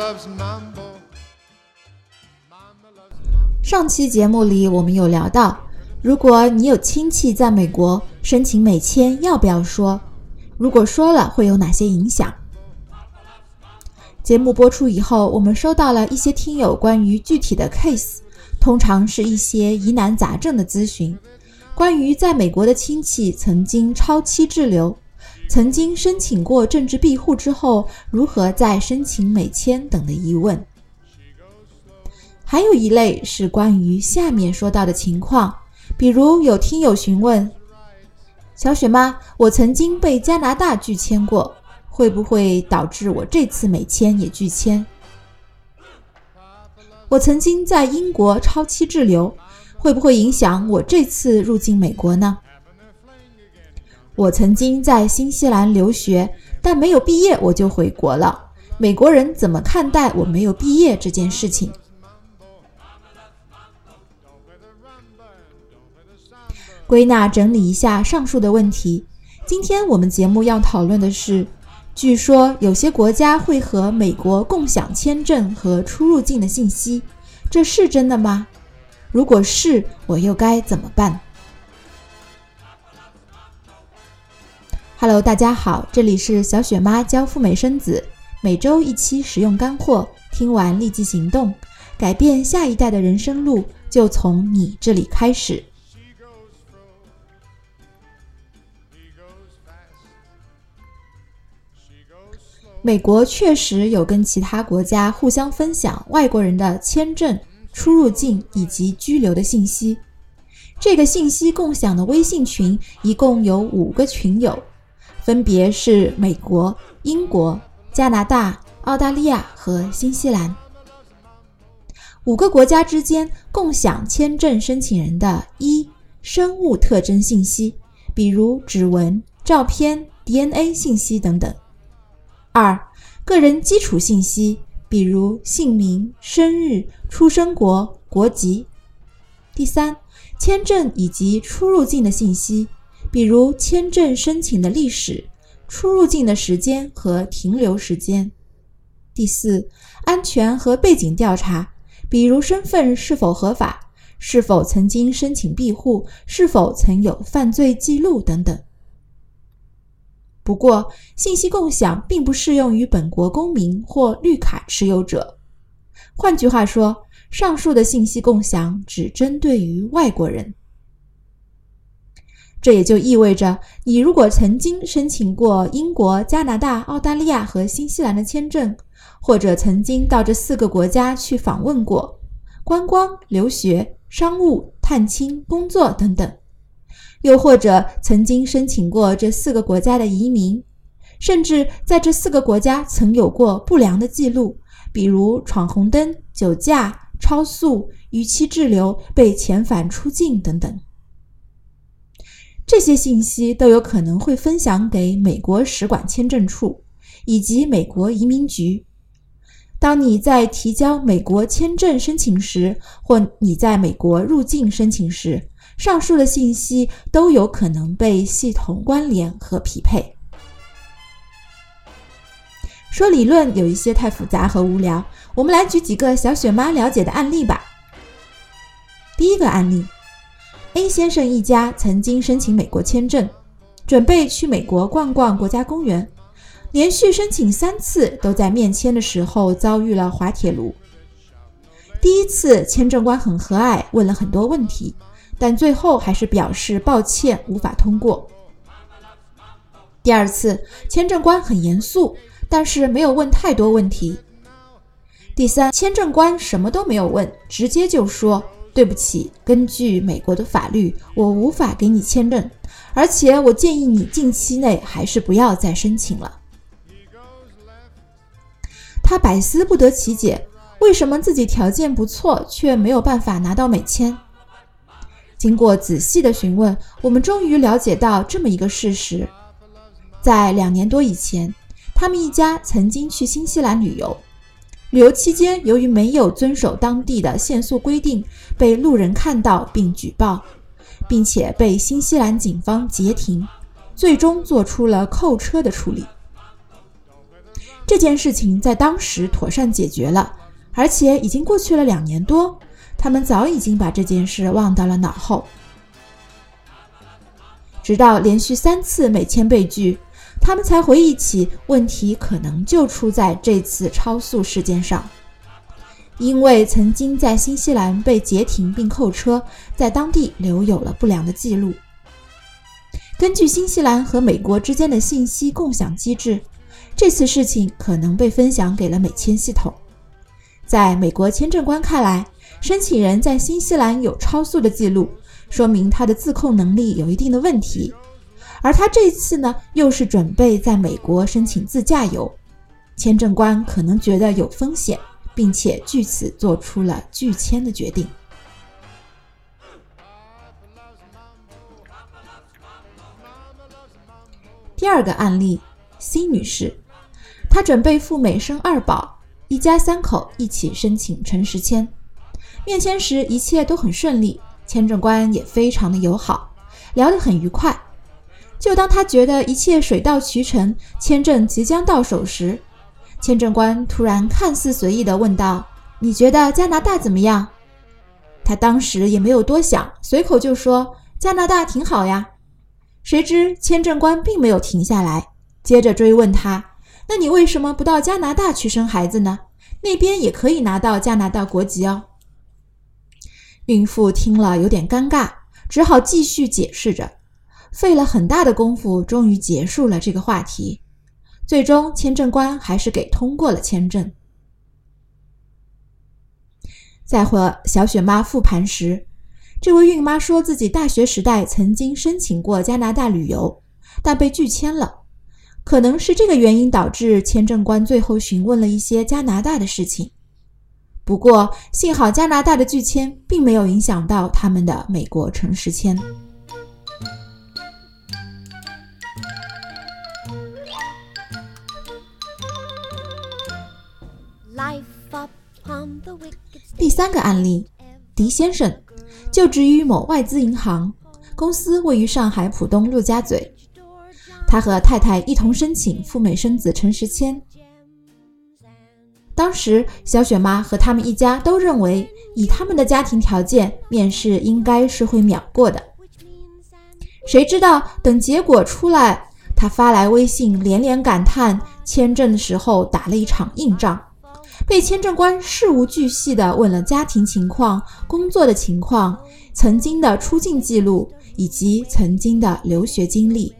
loves mambo. 上期节目里我们有聊到，如果你有亲戚在美国申请美签，要不要说？如果说了，会有哪些影响？节目播出以后，我们收到了一些听友关于具体的 case，通常是一些疑难杂症的咨询，关于在美国的亲戚曾经超期滞留，曾经申请过政治庇护之后，如何再申请美签等的疑问。还有一类是关于下面说到的情况，比如有听友询问：小雪妈，我曾经被加拿大拒签过。会不会导致我这次美签也拒签？我曾经在英国超期滞留，会不会影响我这次入境美国呢？我曾经在新西兰留学，但没有毕业我就回国了，美国人怎么看待我没有毕业这件事情？归纳整理一下上述的问题，今天我们节目要讨论的是。据说有些国家会和美国共享签证和出入境的信息，这是真的吗？如果是，我又该怎么办？Hello，大家好，这里是小雪妈教赴美生子，每周一期实用干货，听完立即行动，改变下一代的人生路就从你这里开始。美国确实有跟其他国家互相分享外国人的签证、出入境以及居留的信息。这个信息共享的微信群一共有五个群友，分别是美国、英国、加拿大、澳大利亚和新西兰。五个国家之间共享签证申请人的一生物特征信息，比如指纹、照片、DNA 信息等等。二、个人基础信息，比如姓名、生日、出生国、国籍。第三，签证以及出入境的信息，比如签证申请的历史、出入境的时间和停留时间。第四，安全和背景调查，比如身份是否合法、是否曾经申请庇护、是否曾有犯罪记录等等。不过，信息共享并不适用于本国公民或绿卡持有者。换句话说，上述的信息共享只针对于外国人。这也就意味着，你如果曾经申请过英国、加拿大、澳大利亚和新西兰的签证，或者曾经到这四个国家去访问过、观光、留学、商务、探亲、工作等等。又或者曾经申请过这四个国家的移民，甚至在这四个国家曾有过不良的记录，比如闯红灯、酒驾、超速、逾期滞留、被遣返出境等等，这些信息都有可能会分享给美国使馆签证处以及美国移民局。当你在提交美国签证申请时，或你在美国入境申请时，上述的信息都有可能被系统关联和匹配。说理论有一些太复杂和无聊，我们来举几个小雪妈了解的案例吧。第一个案例：A 先生一家曾经申请美国签证，准备去美国逛逛国家公园，连续申请三次都在面签的时候遭遇了滑铁卢。第一次签证官很和蔼，问了很多问题。但最后还是表示抱歉，无法通过。第二次，签证官很严肃，但是没有问太多问题。第三，签证官什么都没有问，直接就说：“对不起，根据美国的法律，我无法给你签证，而且我建议你近期内还是不要再申请了。”他百思不得其解，为什么自己条件不错，却没有办法拿到美签？经过仔细的询问，我们终于了解到这么一个事实：在两年多以前，他们一家曾经去新西兰旅游。旅游期间，由于没有遵守当地的限速规定，被路人看到并举报，并且被新西兰警方截停，最终做出了扣车的处理。这件事情在当时妥善解决了，而且已经过去了两年多，他们早已经把这件事忘到了脑后。直到连续三次美签被拒，他们才回忆起问题可能就出在这次超速事件上。因为曾经在新西兰被截停并扣车，在当地留有了不良的记录。根据新西兰和美国之间的信息共享机制。这次事情可能被分享给了美签系统。在美国签证官看来，申请人在新西兰有超速的记录，说明他的自控能力有一定的问题。而他这次呢，又是准备在美国申请自驾游，签证官可能觉得有风险，并且据此做出了拒签的决定。第二个案例。，C 女士，她准备赴美生二宝，一家三口一起申请陈实签。面签时一切都很顺利，签证官也非常的友好，聊得很愉快。就当他觉得一切水到渠成，签证即将到手时，签证官突然看似随意地问道：“你觉得加拿大怎么样？”他当时也没有多想，随口就说：“加拿大挺好呀。”谁知签证官并没有停下来。接着追问他：“那你为什么不到加拿大去生孩子呢？那边也可以拿到加拿大国籍哦。”孕妇听了有点尴尬，只好继续解释着，费了很大的功夫，终于结束了这个话题。最终，签证官还是给通过了签证。在和小雪妈复盘时，这位孕妈说自己大学时代曾经申请过加拿大旅游，但被拒签了。可能是这个原因导致签证官最后询问了一些加拿大的事情。不过幸好加拿大的拒签并没有影响到他们的美国城市签。第三个案例，狄先生就职于某外资银行，公司位于上海浦东陆家嘴。他和太太一同申请赴美生子陈时迁。当时，小雪妈和他们一家都认为，以他们的家庭条件，面试应该是会秒过的。谁知道，等结果出来，他发来微信，连连感叹签证的时候打了一场硬仗，被签证官事无巨细地问了家庭情况、工作的情况、曾经的出境记录以及曾经的留学经历。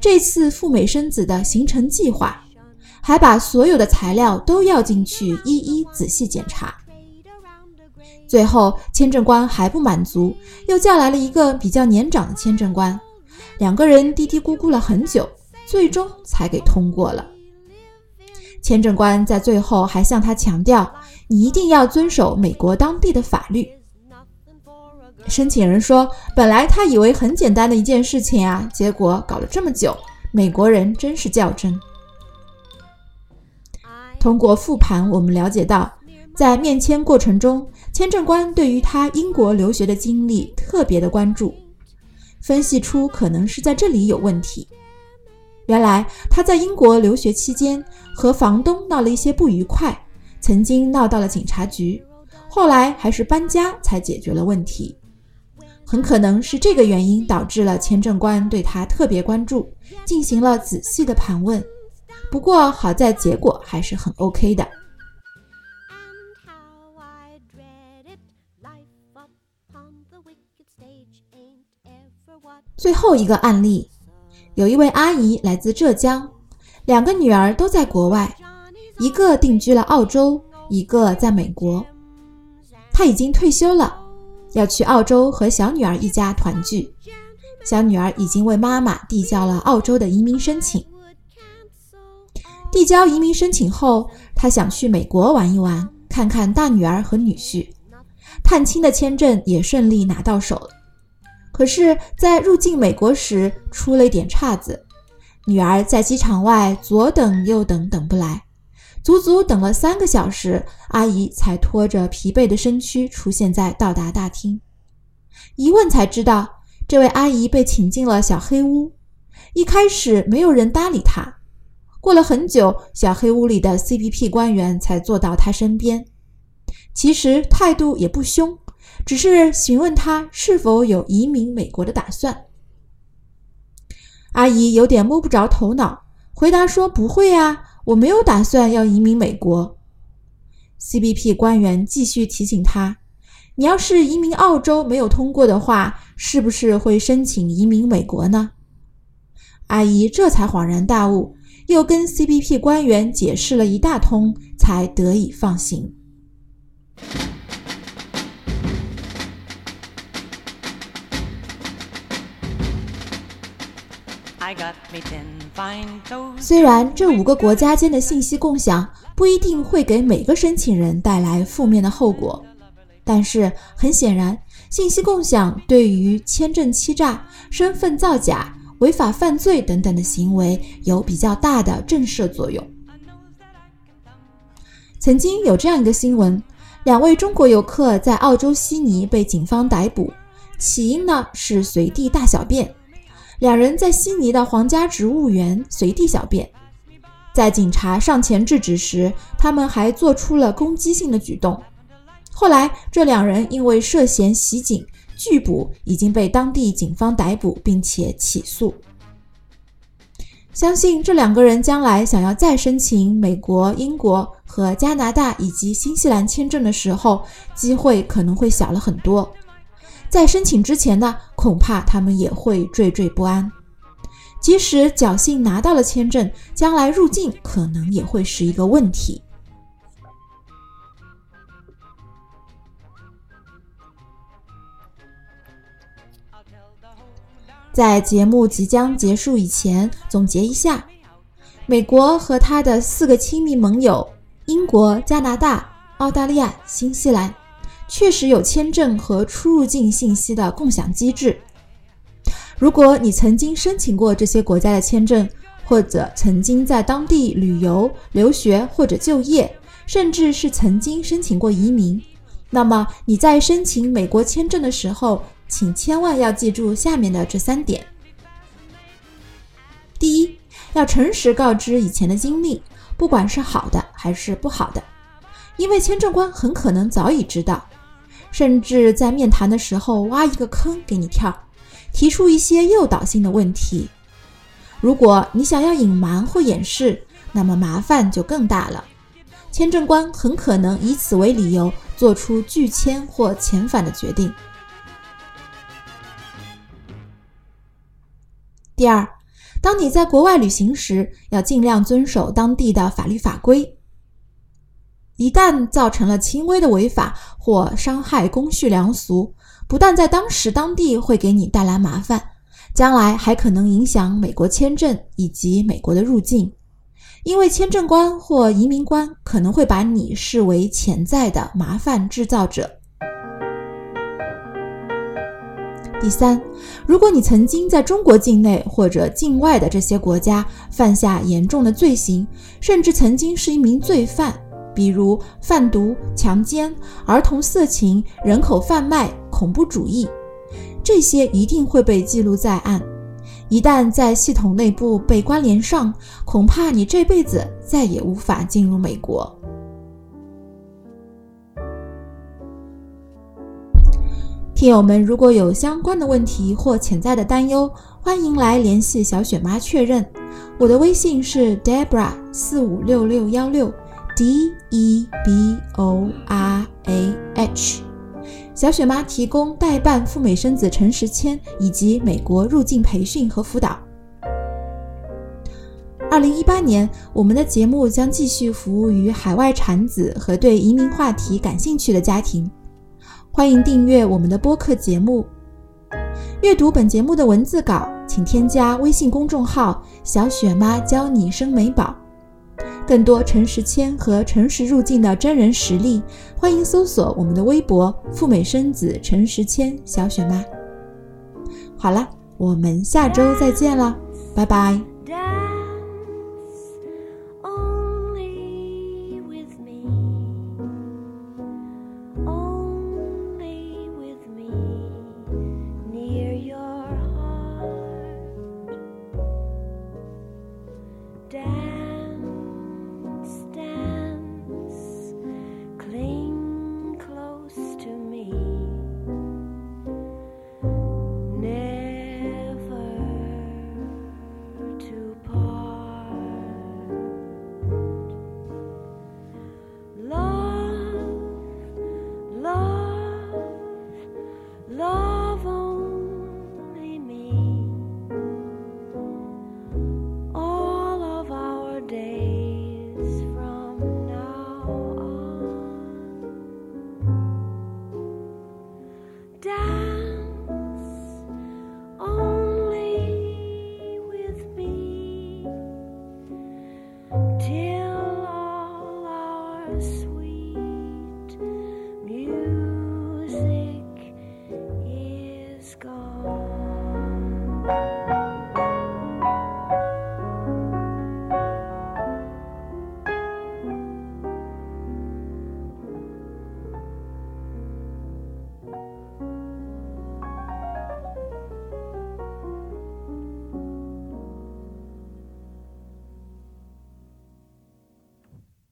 这次赴美生子的行程计划，还把所有的材料都要进去一一仔细检查。最后，签证官还不满足，又叫来了一个比较年长的签证官，两个人嘀嘀咕咕了很久，最终才给通过了。签证官在最后还向他强调：“你一定要遵守美国当地的法律。”申请人说：“本来他以为很简单的一件事情啊，结果搞了这么久。美国人真是较真。”通过复盘，我们了解到，在面签过程中，签证官对于他英国留学的经历特别的关注，分析出可能是在这里有问题。原来他在英国留学期间和房东闹了一些不愉快，曾经闹到了警察局，后来还是搬家才解决了问题。很可能是这个原因导致了签证官对他特别关注，进行了仔细的盘问。不过好在结果还是很 OK 的。最后一个案例，有一位阿姨来自浙江，两个女儿都在国外，一个定居了澳洲，一个在美国。她已经退休了。要去澳洲和小女儿一家团聚，小女儿已经为妈妈递交了澳洲的移民申请。递交移民申请后，她想去美国玩一玩，看看大女儿和女婿，探亲的签证也顺利拿到手了。可是，在入境美国时出了一点岔子，女儿在机场外左等右等，等不来。足足等了三个小时，阿姨才拖着疲惫的身躯出现在到达大厅。一问才知道，这位阿姨被请进了小黑屋。一开始没有人搭理她，过了很久，小黑屋里的 CBP 官员才坐到他身边。其实态度也不凶，只是询问他是否有移民美国的打算。阿姨有点摸不着头脑，回答说：“不会啊，我没有打算要移民美国。”CBP 官员继续提醒他：“你要是移民澳洲没有通过的话，是不是会申请移民美国呢？”阿姨这才恍然大悟。又跟 CBP 官员解释了一大通，才得以放行。虽然这五个国家间的信息共享不一定会给每个申请人带来负面的后果，但是很显然，信息共享对于签证欺诈、身份造假。违法犯罪等等的行为有比较大的震慑作用。曾经有这样一个新闻：两位中国游客在澳洲悉尼被警方逮捕，起因呢是随地大小便。两人在悉尼的皇家植物园随地小便，在警察上前制止时，他们还做出了攻击性的举动。后来，这两人因为涉嫌袭警。拒捕已经被当地警方逮捕，并且起诉。相信这两个人将来想要再申请美国、英国和加拿大以及新西兰签证的时候，机会可能会小了很多。在申请之前呢，恐怕他们也会惴惴不安。即使侥幸拿到了签证，将来入境可能也会是一个问题。在节目即将结束以前，总结一下：美国和他的四个亲密盟友——英国、加拿大、澳大利亚、新西兰，确实有签证和出入境信息的共享机制。如果你曾经申请过这些国家的签证，或者曾经在当地旅游、留学或者就业，甚至是曾经申请过移民，那么你在申请美国签证的时候，请千万要记住下面的这三点：第一，要诚实告知以前的经历，不管是好的还是不好的，因为签证官很可能早已知道，甚至在面谈的时候挖一个坑给你跳，提出一些诱导性的问题。如果你想要隐瞒或掩饰，那么麻烦就更大了，签证官很可能以此为理由做出拒签或遣返的决定。第二，当你在国外旅行时，要尽量遵守当地的法律法规。一旦造成了轻微的违法或伤害公序良俗，不但在当时当地会给你带来麻烦，将来还可能影响美国签证以及美国的入境，因为签证官或移民官可能会把你视为潜在的麻烦制造者。第三，如果你曾经在中国境内或者境外的这些国家犯下严重的罪行，甚至曾经是一名罪犯，比如贩毒、强奸、儿童色情、人口贩卖、恐怖主义，这些一定会被记录在案。一旦在系统内部被关联上，恐怕你这辈子再也无法进入美国。听友们，如果有相关的问题或潜在的担忧，欢迎来联系小雪妈确认。我的微信是 Debra 四五六六幺六 D E B O R A H。小雪妈提供代办赴美生子诚实签以及美国入境培训和辅导。二零一八年，我们的节目将继续服务于海外产子和对移民话题感兴趣的家庭。欢迎订阅我们的播客节目。阅读本节目的文字稿，请添加微信公众号“小雪妈教你生美宝”。更多陈时谦和诚实入境的真人实例，欢迎搜索我们的微博“赴美生子陈时谦小雪妈”。好了，我们下周再见了，拜拜。